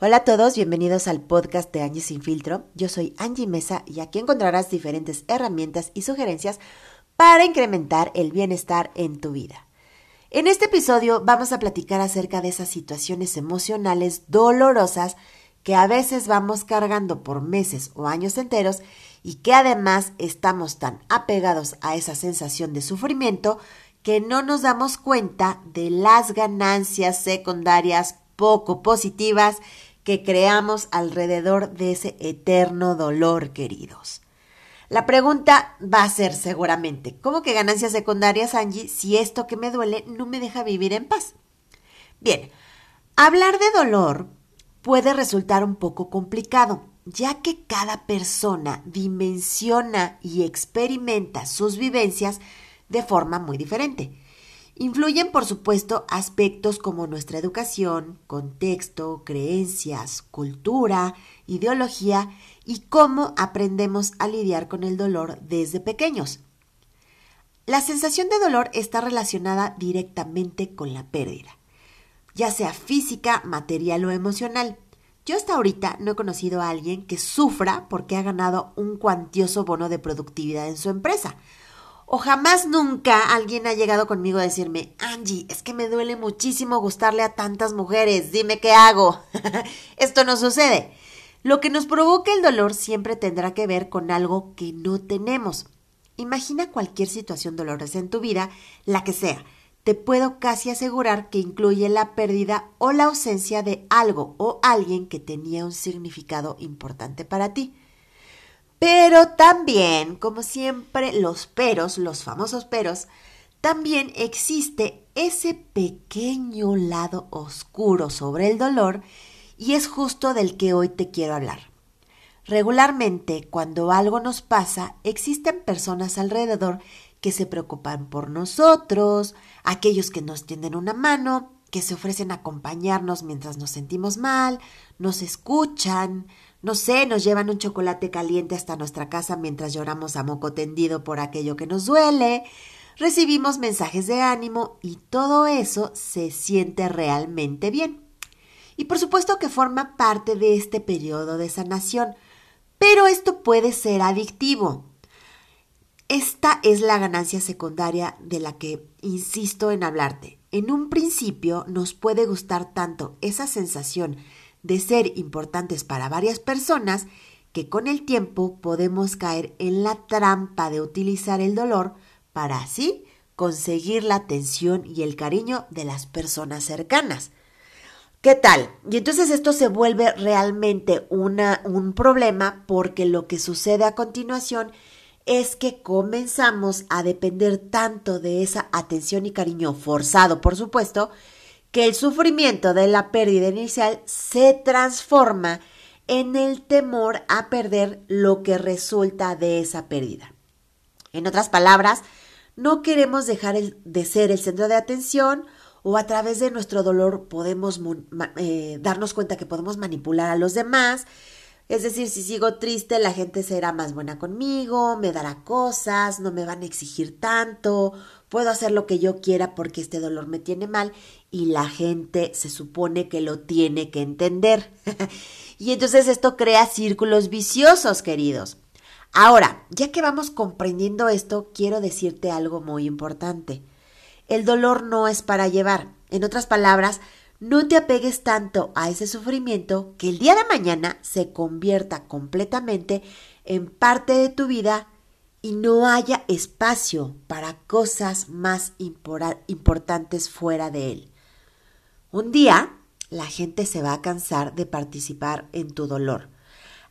Hola a todos, bienvenidos al podcast de Angie Sin Filtro. Yo soy Angie Mesa y aquí encontrarás diferentes herramientas y sugerencias para incrementar el bienestar en tu vida. En este episodio vamos a platicar acerca de esas situaciones emocionales dolorosas que a veces vamos cargando por meses o años enteros y que además estamos tan apegados a esa sensación de sufrimiento que no nos damos cuenta de las ganancias secundarias poco positivas que creamos alrededor de ese eterno dolor, queridos. La pregunta va a ser seguramente, ¿cómo que ganancias secundarias, Angie, si esto que me duele no me deja vivir en paz? Bien, hablar de dolor puede resultar un poco complicado, ya que cada persona dimensiona y experimenta sus vivencias de forma muy diferente. Influyen, por supuesto, aspectos como nuestra educación, contexto, creencias, cultura, ideología y cómo aprendemos a lidiar con el dolor desde pequeños. La sensación de dolor está relacionada directamente con la pérdida, ya sea física, material o emocional. Yo hasta ahorita no he conocido a alguien que sufra porque ha ganado un cuantioso bono de productividad en su empresa o jamás nunca alguien ha llegado conmigo a decirme, Angie, es que me duele muchísimo gustarle a tantas mujeres, dime qué hago. Esto no sucede. Lo que nos provoca el dolor siempre tendrá que ver con algo que no tenemos. Imagina cualquier situación dolorosa en tu vida, la que sea. Te puedo casi asegurar que incluye la pérdida o la ausencia de algo o alguien que tenía un significado importante para ti. Pero también, como siempre, los peros, los famosos peros, también existe ese pequeño lado oscuro sobre el dolor y es justo del que hoy te quiero hablar. Regularmente, cuando algo nos pasa, existen personas alrededor que se preocupan por nosotros, aquellos que nos tienden una mano, que se ofrecen a acompañarnos mientras nos sentimos mal, nos escuchan, no sé, nos llevan un chocolate caliente hasta nuestra casa mientras lloramos a moco tendido por aquello que nos duele, recibimos mensajes de ánimo y todo eso se siente realmente bien. Y por supuesto que forma parte de este periodo de sanación, pero esto puede ser adictivo. Esta es la ganancia secundaria de la que insisto en hablarte. En un principio nos puede gustar tanto esa sensación de ser importantes para varias personas que con el tiempo podemos caer en la trampa de utilizar el dolor para así conseguir la atención y el cariño de las personas cercanas. ¿Qué tal? Y entonces esto se vuelve realmente una, un problema porque lo que sucede a continuación es que comenzamos a depender tanto de esa atención y cariño forzado, por supuesto, que el sufrimiento de la pérdida inicial se transforma en el temor a perder lo que resulta de esa pérdida. En otras palabras, no queremos dejar de ser el centro de atención o a través de nuestro dolor podemos eh, darnos cuenta que podemos manipular a los demás es decir, si sigo triste, la gente será más buena conmigo, me dará cosas, no me van a exigir tanto, puedo hacer lo que yo quiera porque este dolor me tiene mal y la gente se supone que lo tiene que entender. y entonces esto crea círculos viciosos, queridos. Ahora, ya que vamos comprendiendo esto, quiero decirte algo muy importante. El dolor no es para llevar. En otras palabras, no te apegues tanto a ese sufrimiento que el día de mañana se convierta completamente en parte de tu vida y no haya espacio para cosas más importantes fuera de él. Un día la gente se va a cansar de participar en tu dolor.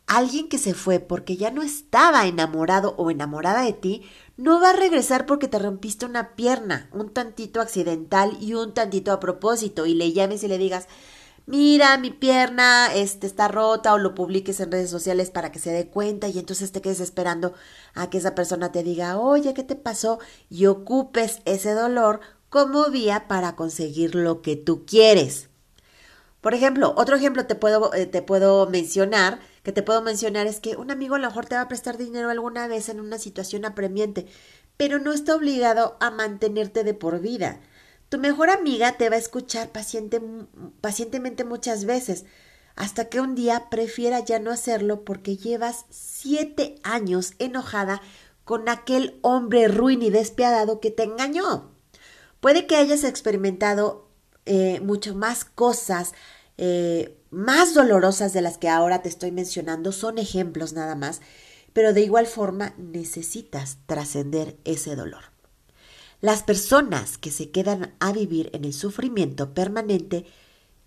Alguien que se fue porque ya no estaba enamorado o enamorada de ti no va a regresar porque te rompiste una pierna, un tantito accidental y un tantito a propósito, y le llames y le digas, mira, mi pierna este, está rota, o lo publiques en redes sociales para que se dé cuenta, y entonces te quedes esperando a que esa persona te diga, oye, ¿qué te pasó? Y ocupes ese dolor como vía para conseguir lo que tú quieres. Por ejemplo, otro ejemplo te puedo, eh, te puedo mencionar que te puedo mencionar es que un amigo a lo mejor te va a prestar dinero alguna vez en una situación apremiante, pero no está obligado a mantenerte de por vida. Tu mejor amiga te va a escuchar paciente, pacientemente muchas veces. hasta que un día prefiera ya no hacerlo porque llevas siete años enojada con aquel hombre ruin y despiadado que te engañó. Puede que hayas experimentado eh, mucho más cosas eh, más dolorosas de las que ahora te estoy mencionando, son ejemplos nada más, pero de igual forma necesitas trascender ese dolor. Las personas que se quedan a vivir en el sufrimiento permanente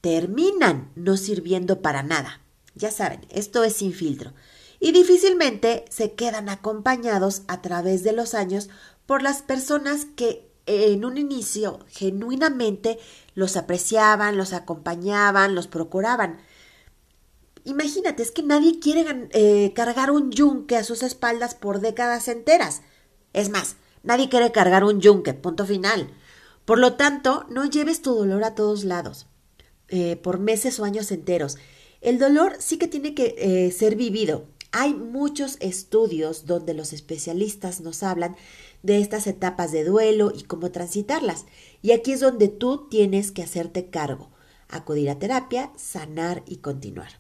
terminan no sirviendo para nada. Ya saben, esto es sin filtro. Y difícilmente se quedan acompañados a través de los años por las personas que en un inicio genuinamente los apreciaban, los acompañaban, los procuraban. Imagínate, es que nadie quiere eh, cargar un yunque a sus espaldas por décadas enteras. Es más, nadie quiere cargar un yunque, punto final. Por lo tanto, no lleves tu dolor a todos lados, eh, por meses o años enteros. El dolor sí que tiene que eh, ser vivido. Hay muchos estudios donde los especialistas nos hablan de estas etapas de duelo y cómo transitarlas. Y aquí es donde tú tienes que hacerte cargo, acudir a terapia, sanar y continuar.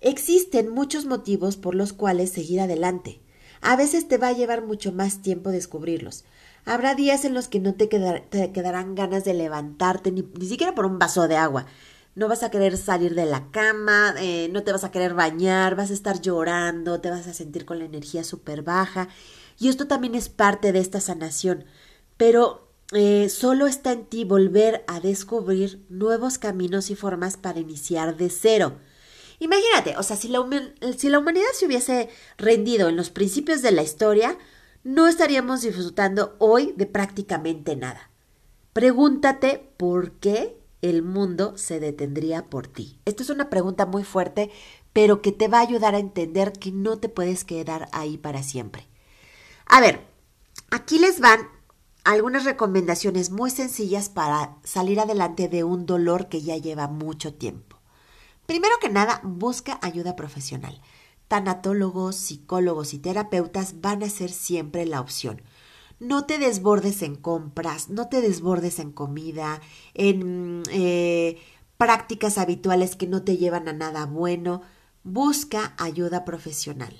Existen muchos motivos por los cuales seguir adelante. A veces te va a llevar mucho más tiempo descubrirlos. Habrá días en los que no te, quedarán ganas de levantarte ni, siquiera por un vaso de agua. No vas a querer salir de la cama, eh, no te vas a querer bañar, vas a estar llorando, te vas a sentir con la energía súper baja y esto también es parte de esta sanación. Pero eh, solo está en ti volver a descubrir nuevos caminos y formas para iniciar de cero. Imagínate, o sea, si la, si la humanidad se hubiese rendido en los principios de la historia, no estaríamos disfrutando hoy de prácticamente nada. Pregúntate por qué el mundo se detendría por ti. Esto es una pregunta muy fuerte, pero que te va a ayudar a entender que no te puedes quedar ahí para siempre. A ver, aquí les van algunas recomendaciones muy sencillas para salir adelante de un dolor que ya lleva mucho tiempo. Primero que nada, busca ayuda profesional. Tanatólogos, psicólogos y terapeutas van a ser siempre la opción. No te desbordes en compras, no te desbordes en comida, en eh, prácticas habituales que no te llevan a nada bueno. Busca ayuda profesional.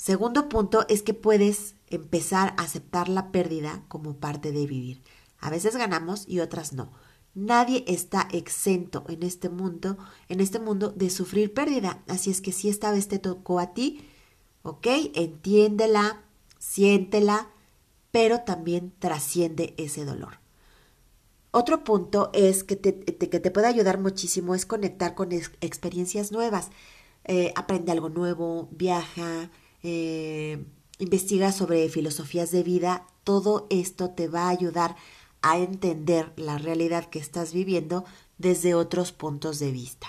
Segundo punto es que puedes empezar a aceptar la pérdida como parte de vivir. A veces ganamos y otras no. Nadie está exento en este mundo, en este mundo de sufrir pérdida. Así es que si esta vez te tocó a ti, ¿ok? Entiéndela, siéntela, pero también trasciende ese dolor. Otro punto es que te, que te puede ayudar muchísimo es conectar con experiencias nuevas. Eh, aprende algo nuevo, viaja, eh, investiga sobre filosofías de vida, todo esto te va a ayudar a entender la realidad que estás viviendo desde otros puntos de vista.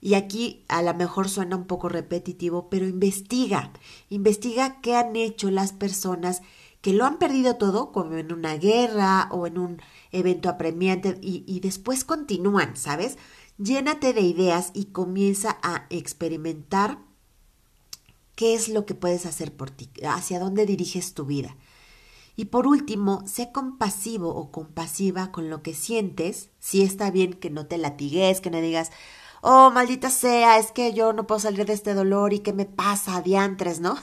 Y aquí a lo mejor suena un poco repetitivo, pero investiga, investiga qué han hecho las personas que lo han perdido todo, como en una guerra o en un evento apremiante, y, y después continúan, ¿sabes? Llénate de ideas y comienza a experimentar qué es lo que puedes hacer por ti, hacia dónde diriges tu vida. Y por último, sé compasivo o compasiva con lo que sientes, si está bien que no te latigues, que no digas, oh, maldita sea, es que yo no puedo salir de este dolor y qué me pasa, diantres, ¿no?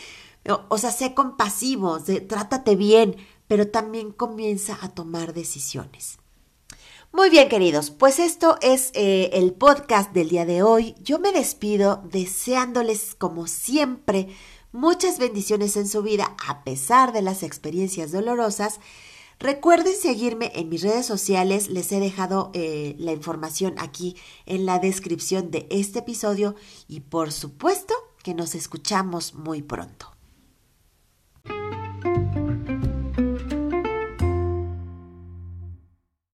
o sea, sé compasivo, trátate bien, pero también comienza a tomar decisiones. Muy bien, queridos, pues esto es eh, el podcast del día de hoy. Yo me despido deseándoles, como siempre, muchas bendiciones en su vida a pesar de las experiencias dolorosas. Recuerden seguirme en mis redes sociales, les he dejado eh, la información aquí en la descripción de este episodio y por supuesto que nos escuchamos muy pronto.